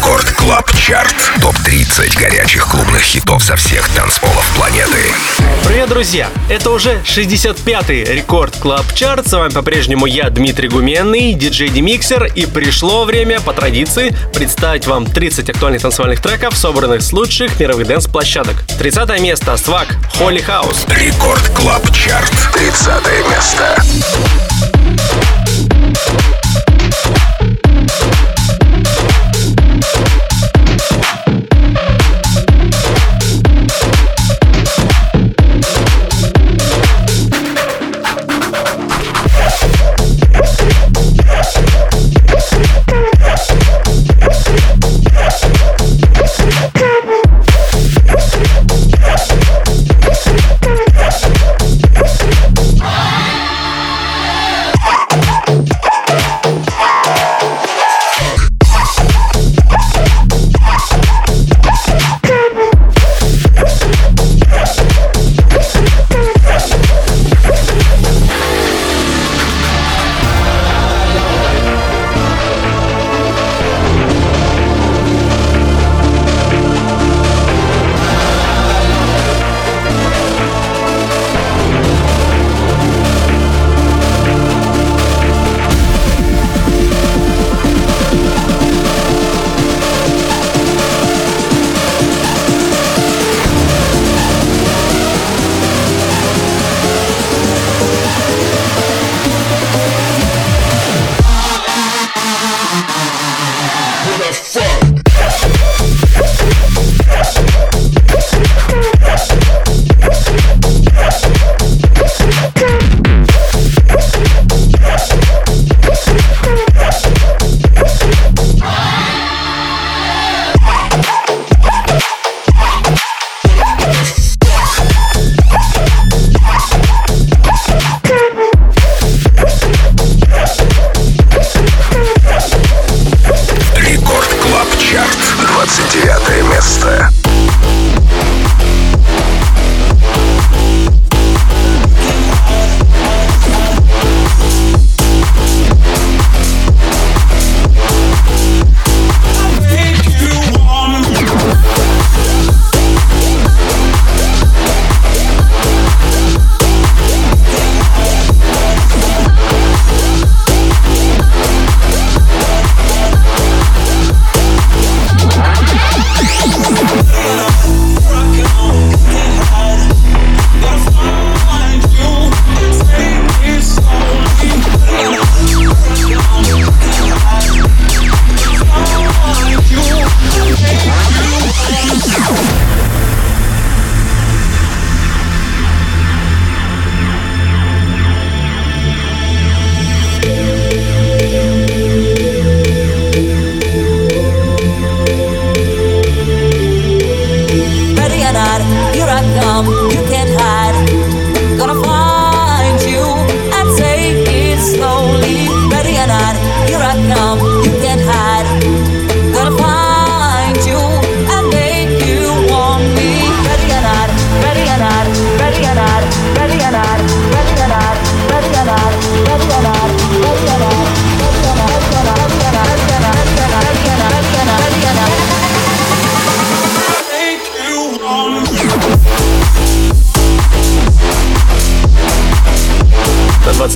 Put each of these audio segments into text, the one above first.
Record Club Chart. Топ-30 горячих клубных хитов со всех танцполов планеты. Привет, друзья! Это уже 65-й Record Club Chart. С вами по-прежнему я, Дмитрий Гуменный, диджей Демиксер. И пришло время, по традиции, представить вам 30 актуальных танцевальных треков, собранных с лучших мировых dance-площадок. 30 место. Swacq. Holy House. Record Club Chart. 30 место.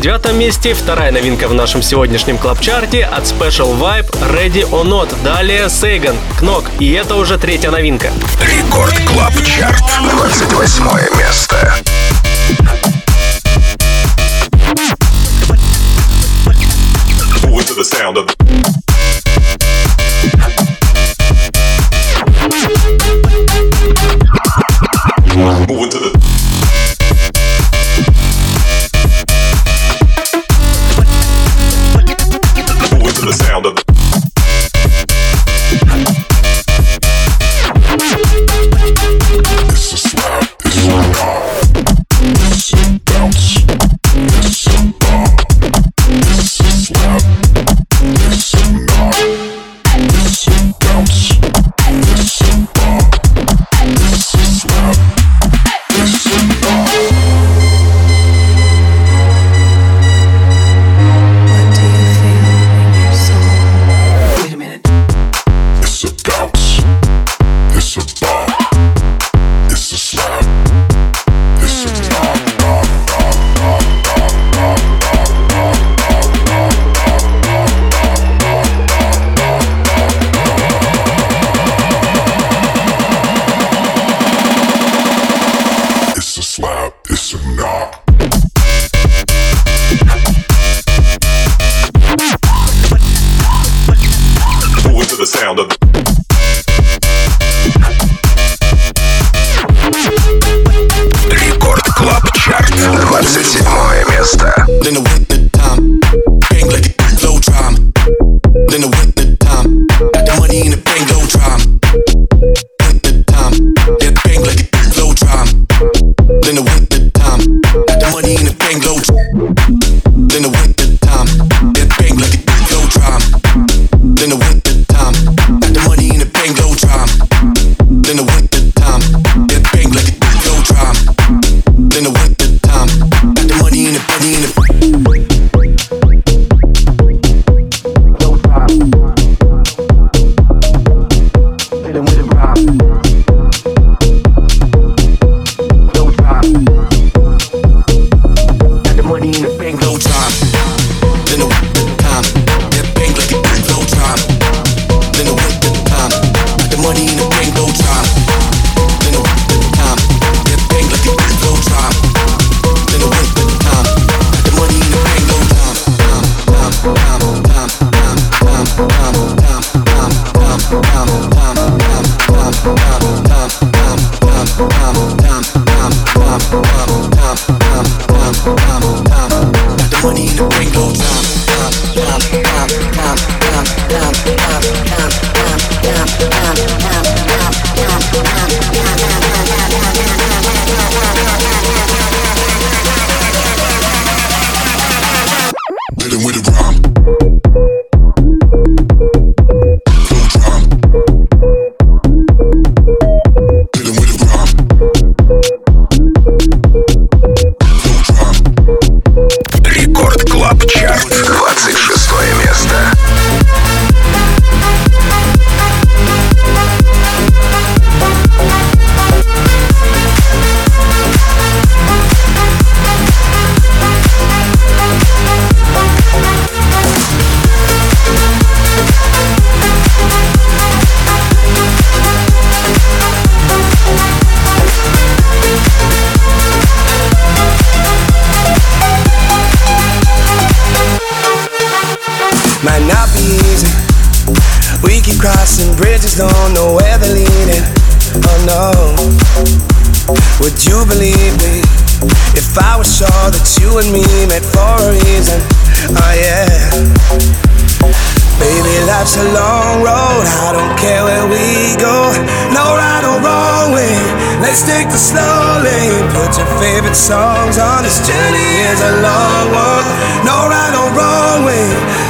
Девятом месте вторая новинка в нашем сегодняшнем club chart е от Special Vibe Ready or Not. Далее Sagan, Knock. И это уже третья новинка. Record Club Chart. 28 место. bam, bam, bam.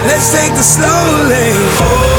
Let's take the slowly.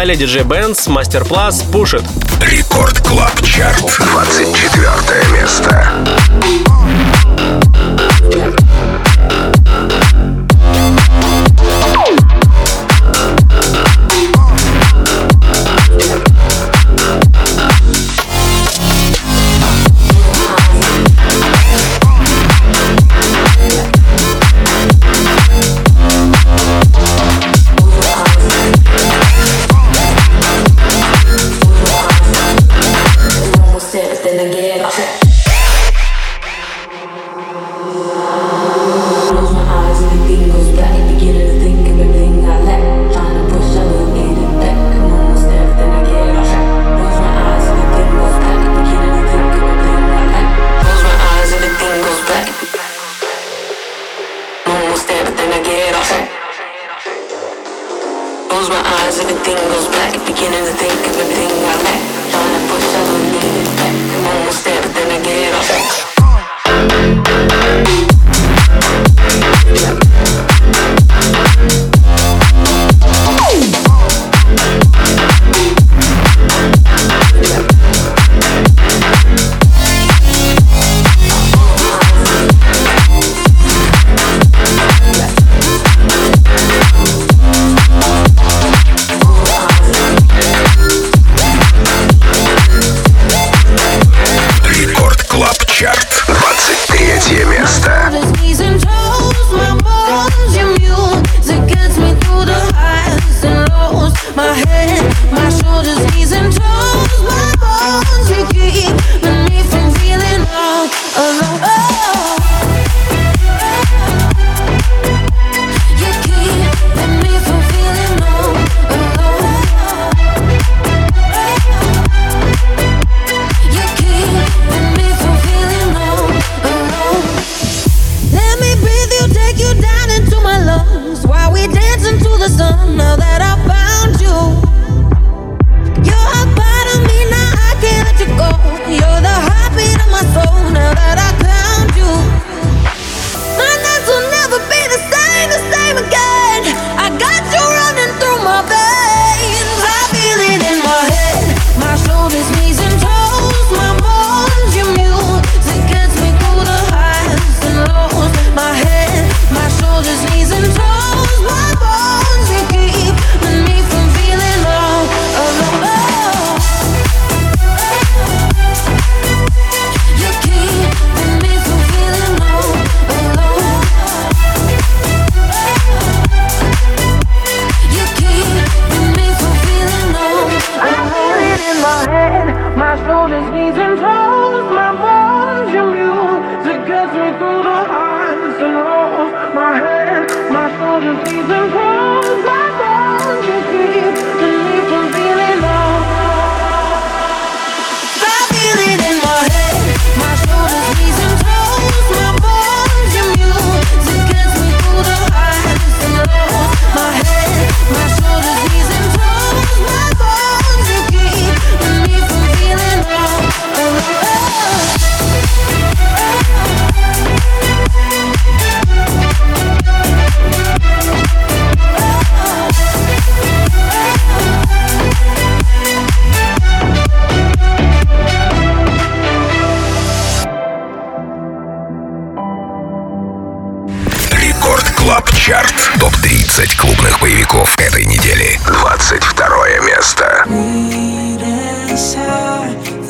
Далее DJ Benz, Master Plus, Push It. Рекорд Клаб Чарт. 24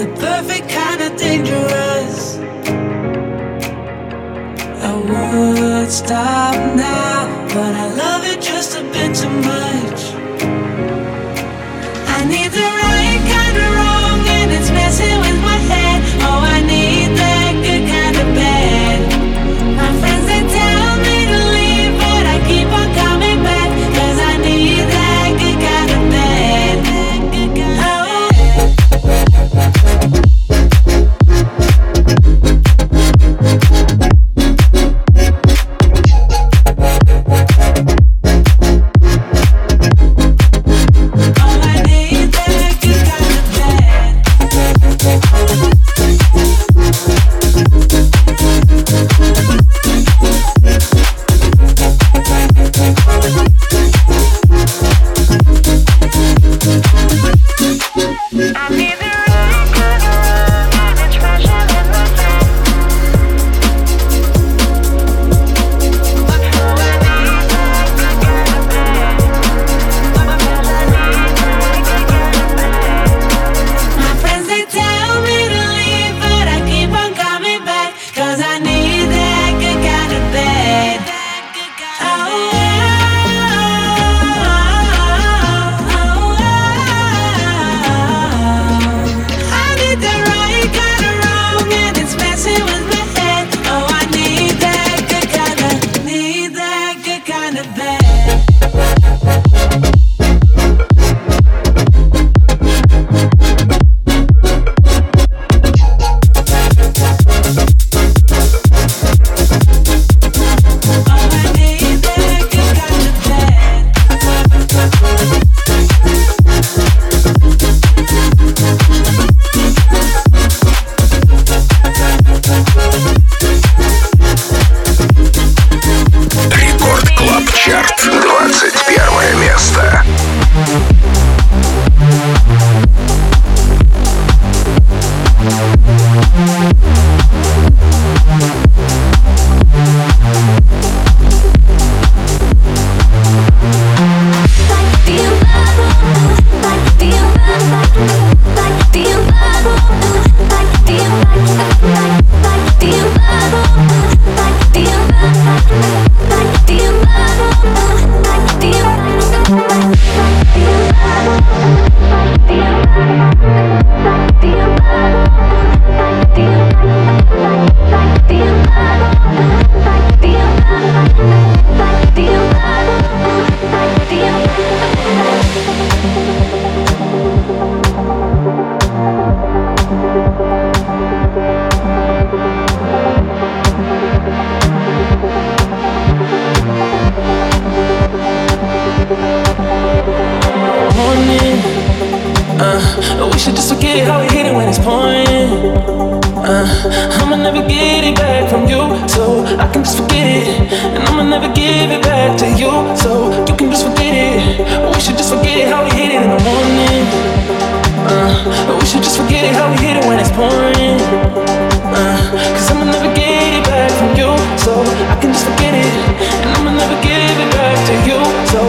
the perfect kind of dangerous. I would stop now, but I love it just a bit too much. give it back to you. So you can just forget it. We should just forget it how we hit it in the morning. Uh, we should just forget it how we hit it when it's pouring. Uh, Cause I'ma never get it back from you. So I can just forget it. And I'ma never give it back to you. So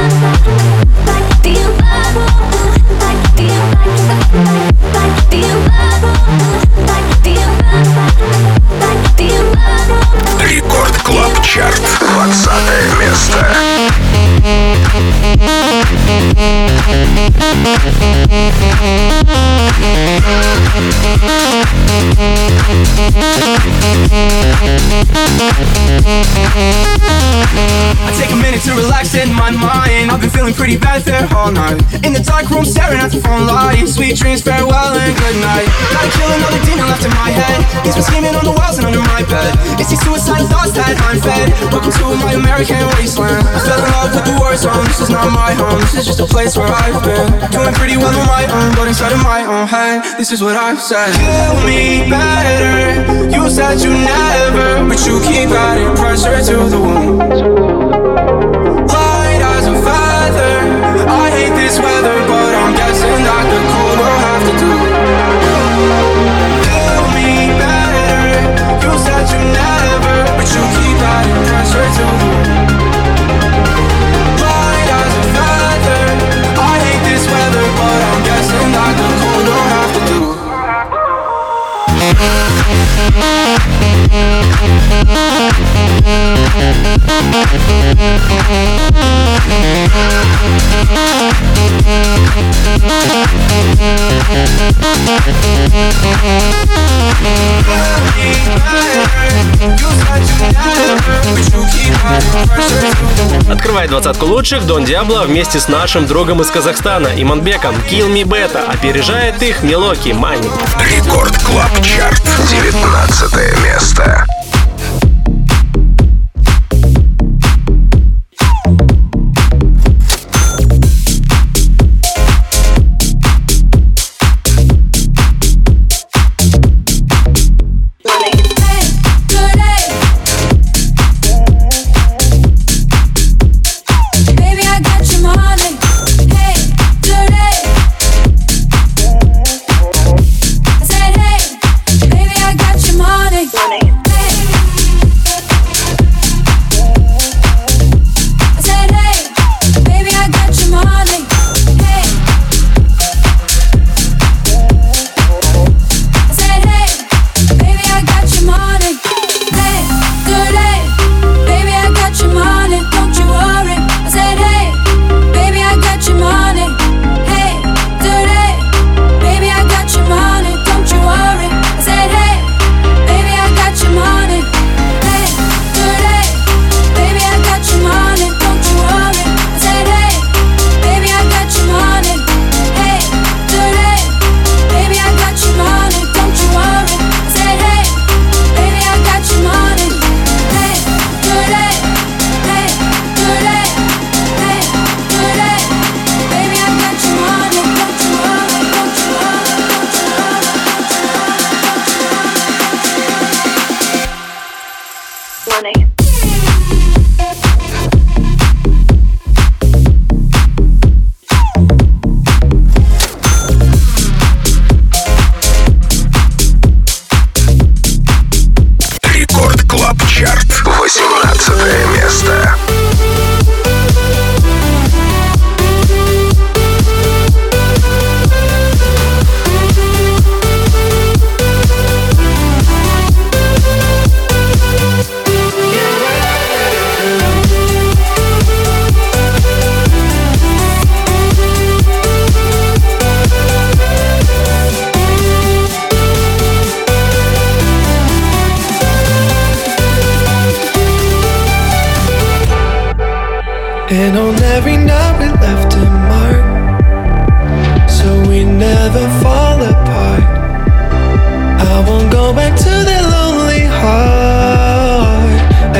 Thank you. Чарт. 20 место. I take a minute to relax in my mind. I've been feeling pretty bad there all night. In the dark room, staring at the phone light. Sweet dreams, farewell and good night. Gotta kill another demon left in my head. He's been scheming on the walls and under my bed. It's these suicide thoughts that I'm fed. Welcome to my American wasteland. I fell in love with the war zone. Um, this is not my home. This is just a place where I've been. Doing pretty well on my own, but inside of my own head, this is what I've said. Kill me better. You said you never, but you keep adding pressure to the wound. Light as a feather. I hate this weather, Открывает двадцатку лучших Don Diablo вместе с нашим другом из Казахстана Иманбеком Kill Me Better. Опережает их Мелоки Money. Record Club Chart. 19 место.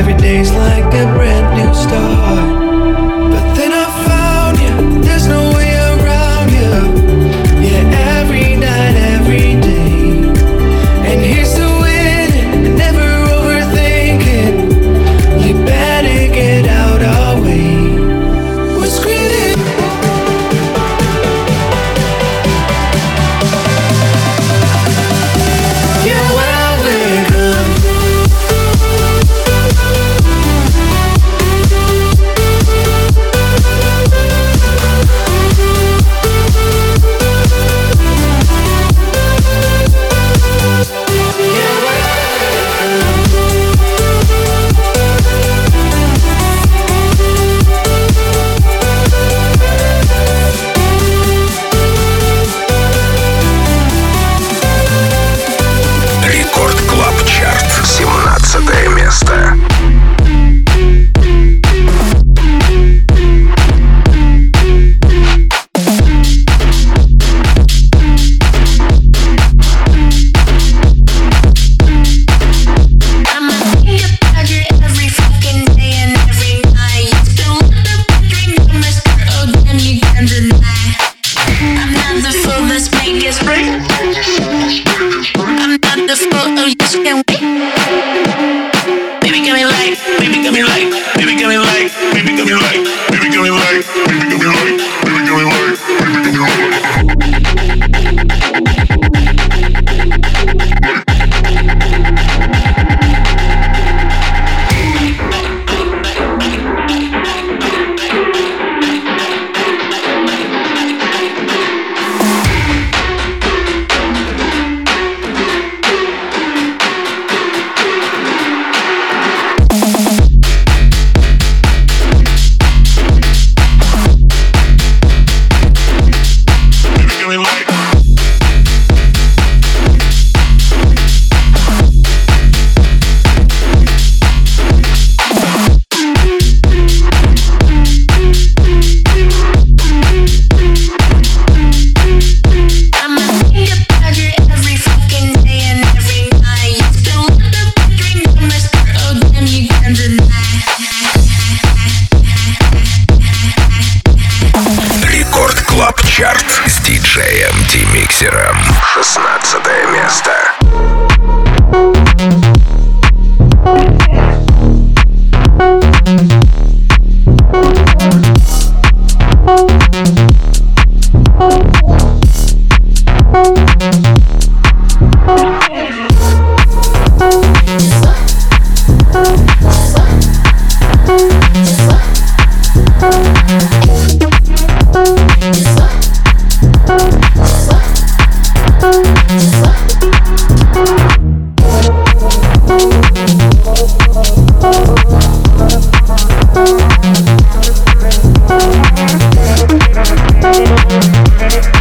Every day's like a brand new start it.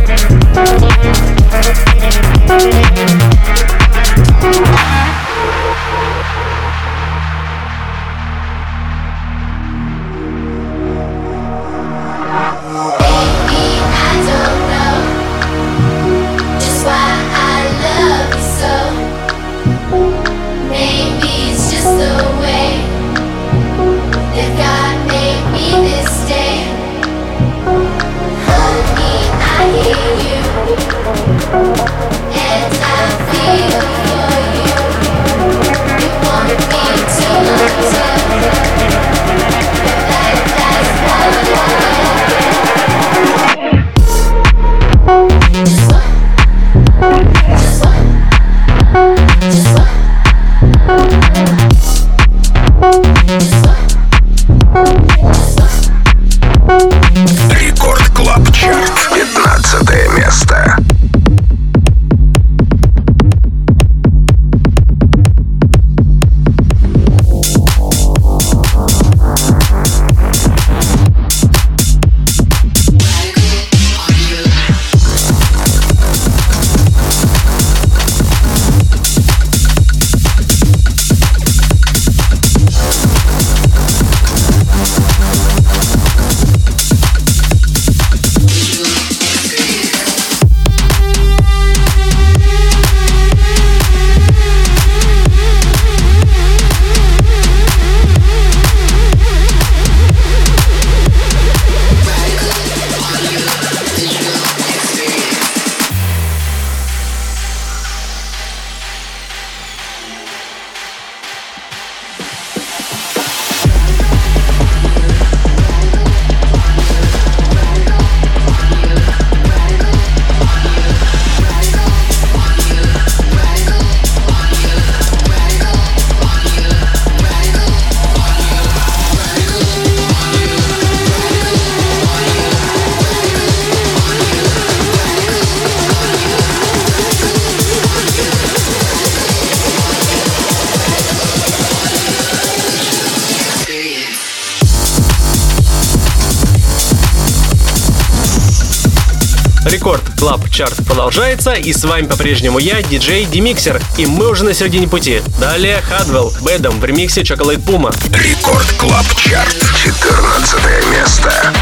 чарт продолжается, и с вами по-прежнему я, диджей Демиксер, и мы уже на середине пути. Далее Хадвелл, Бэдом в ремиксе Chocolate Puma. Record Club Chart, 14 место.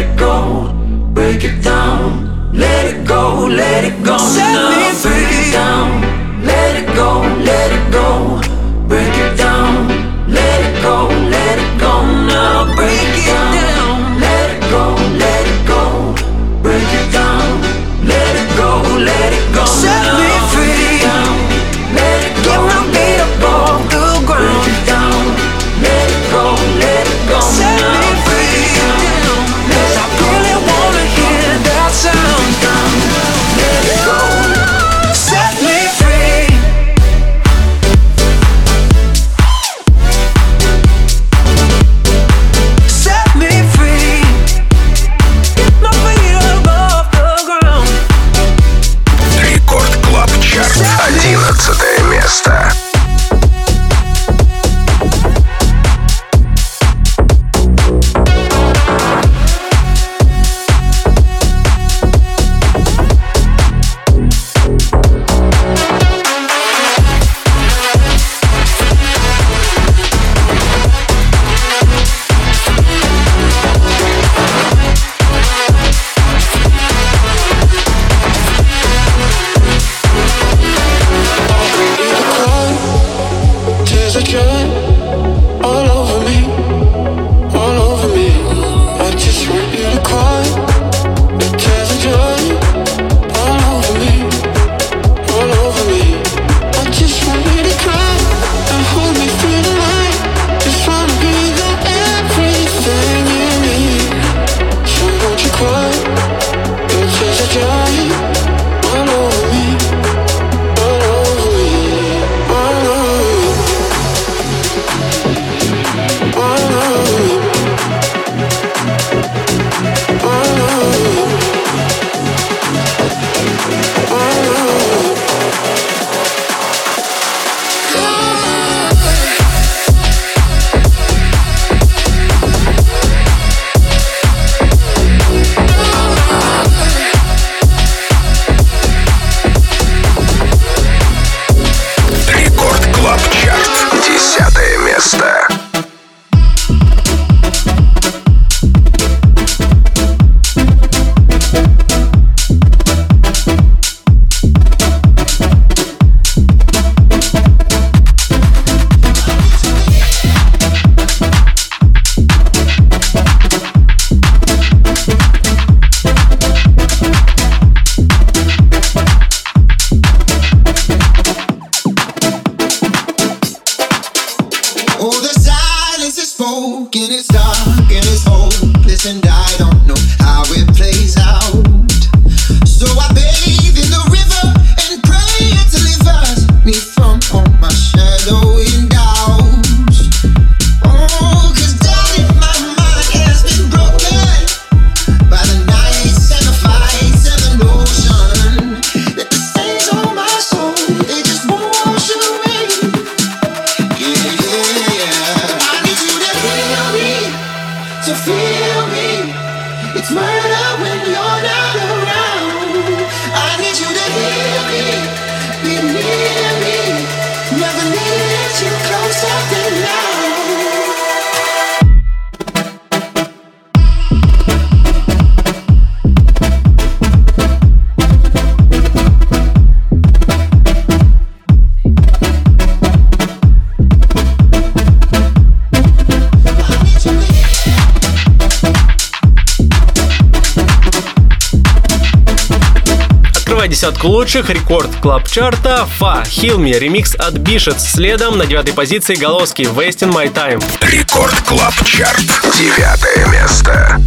it go, break it down. Let it go, let it go. Set me free. Break it down, let it go, let it go. десятку лучших рекорд клаб чарта Фа Хилми ремикс от Бишет. Следом на девятой позиции Голоски Wasting My Time. Рекорд клаб чарт. Девятое место.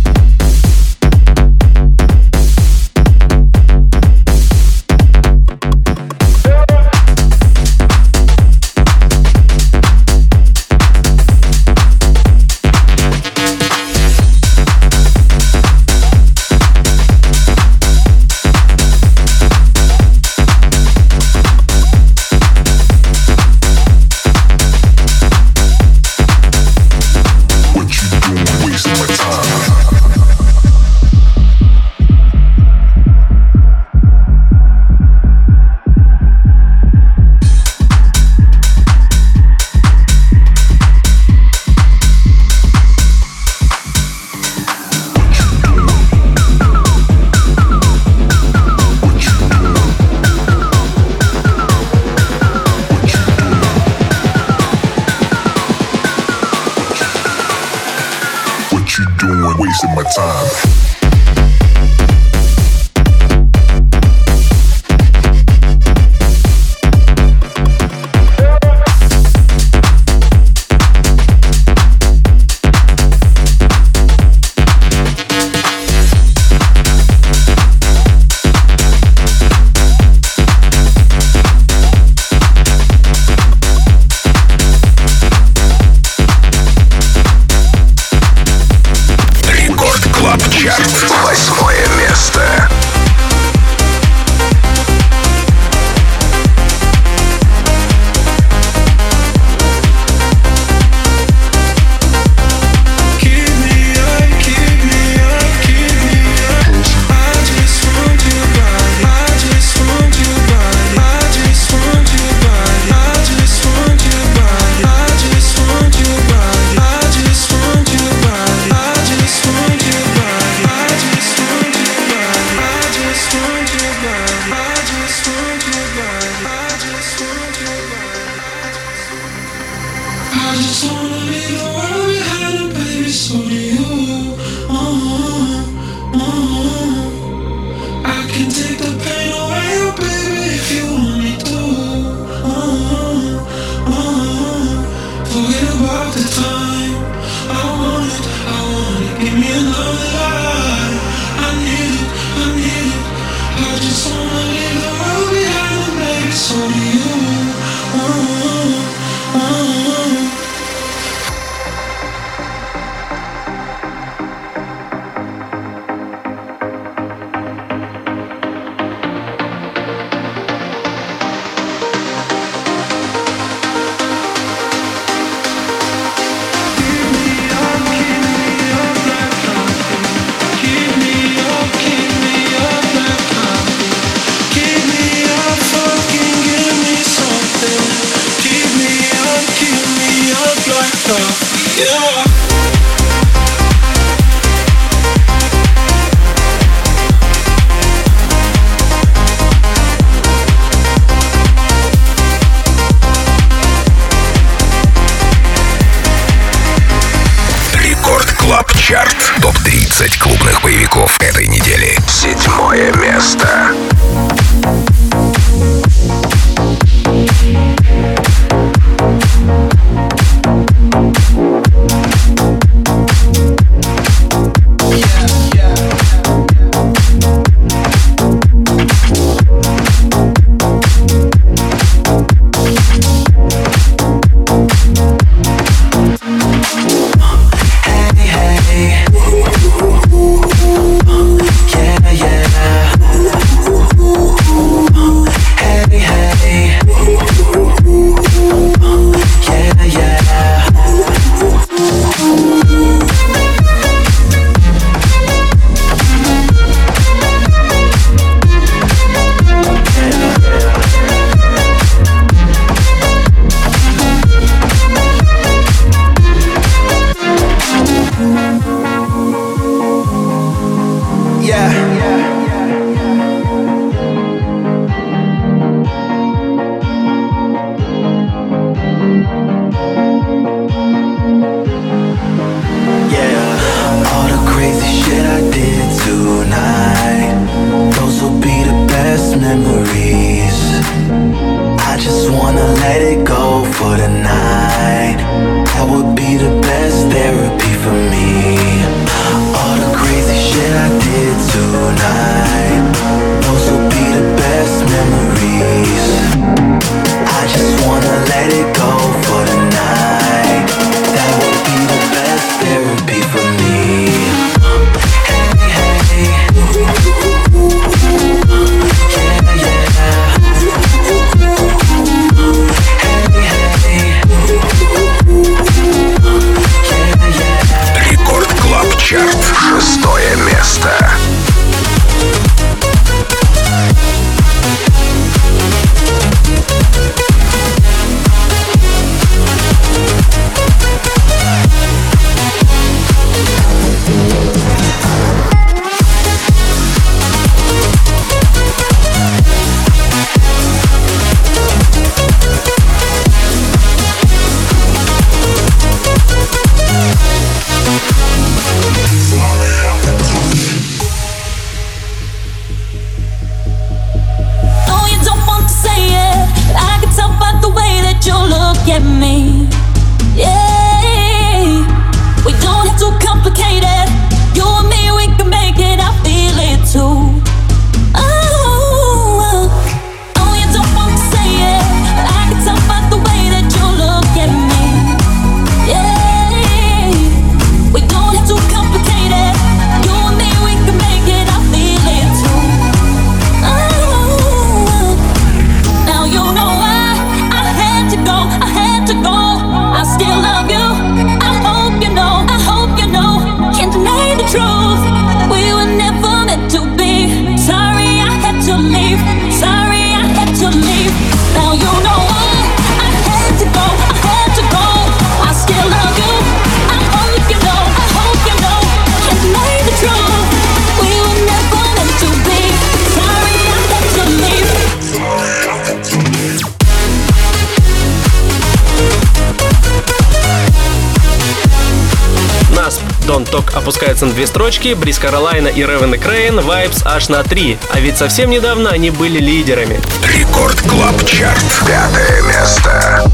строчки, Breathe Carolina и Raven и Kreyn Vibes аж на 3, а ведь совсем недавно они были лидерами. Record Club Chart. Пятое место.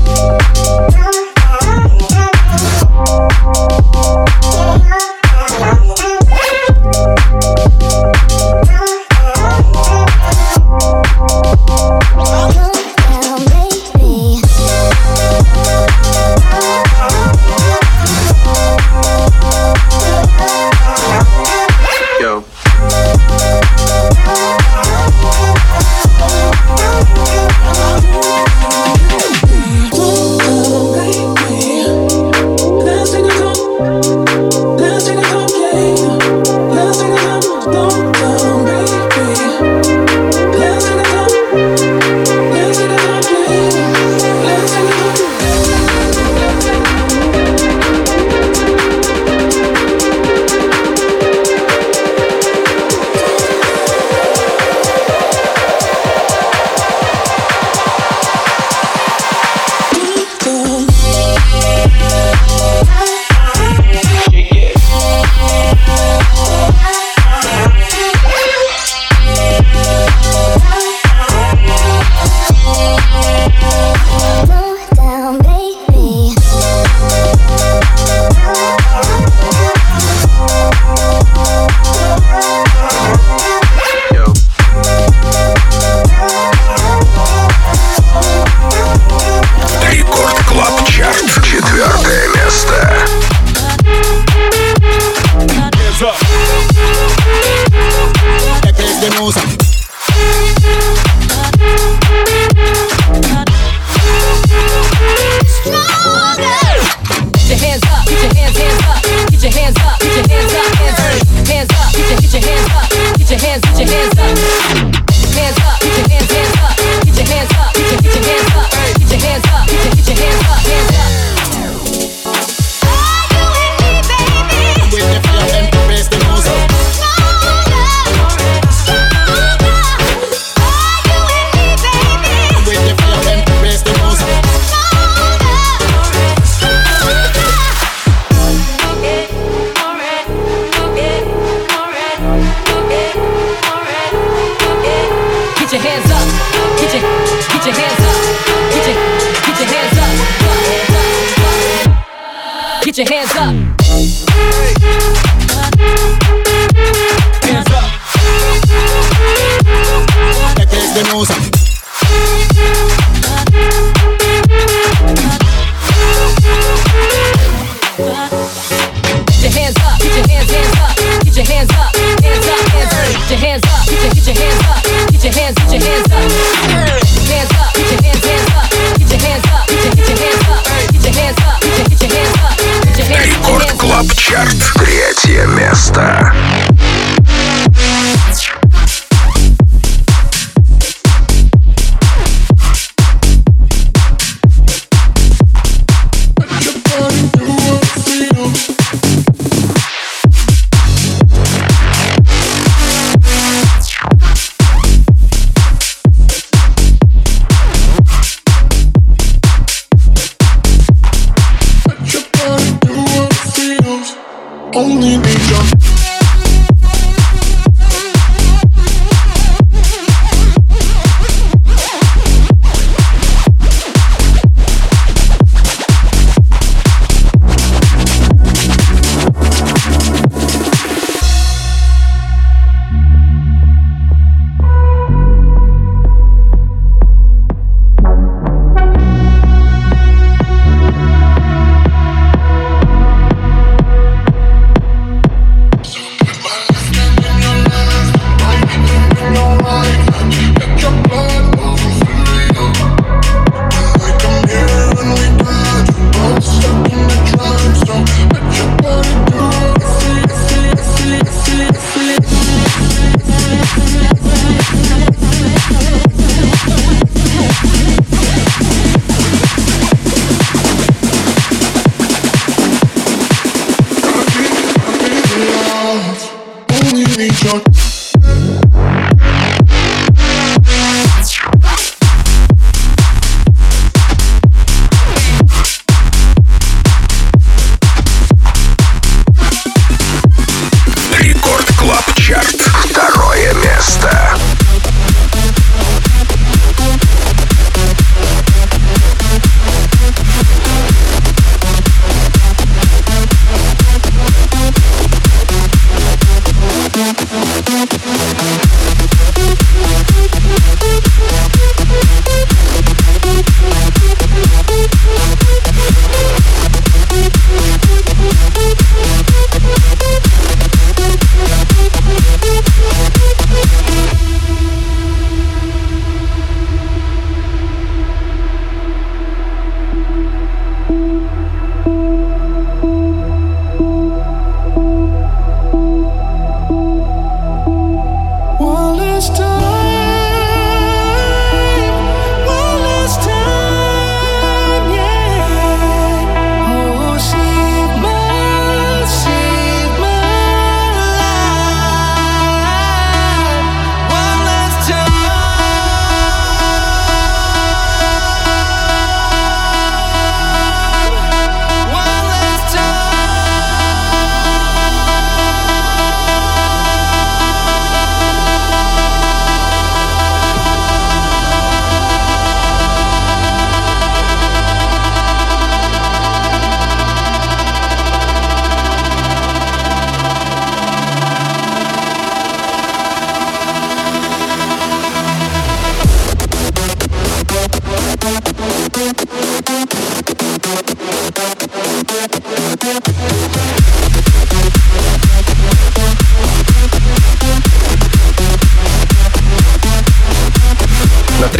only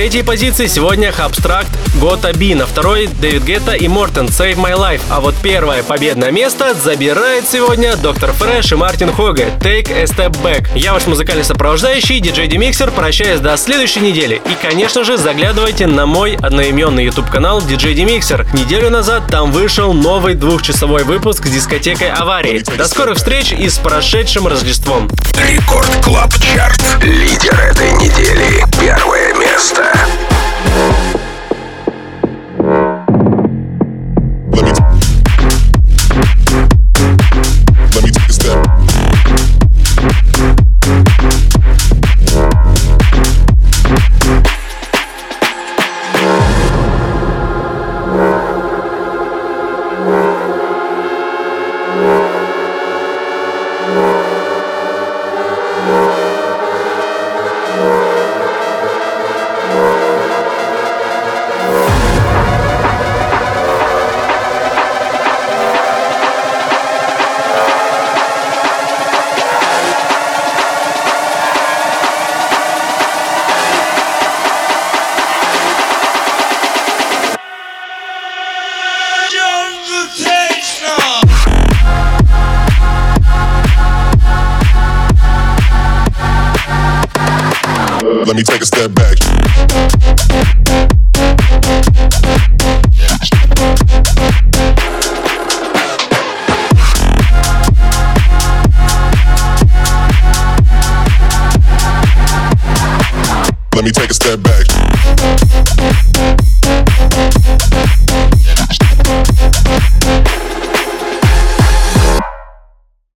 третьей позиции сегодня Хабстракт Гота Би, на второй Дэвид Гетта и Мортен Save My Life, а вот первое победное место забирает сегодня Доктор Фрэш и Мартин Хоге Take a Step Back. Я ваш музыкальный сопровождающий, диджей Демиксер, прощаюсь до следующей недели. И, конечно же, заглядывайте на мой одноименный YouTube канал DJ Demixer. Неделю назад там вышел новый двухчасовой выпуск с дискотекой аварии. До скорых встреч и с прошедшим Рождеством. Record Club Chart. Лидер этой недели. Первое место. Yeah.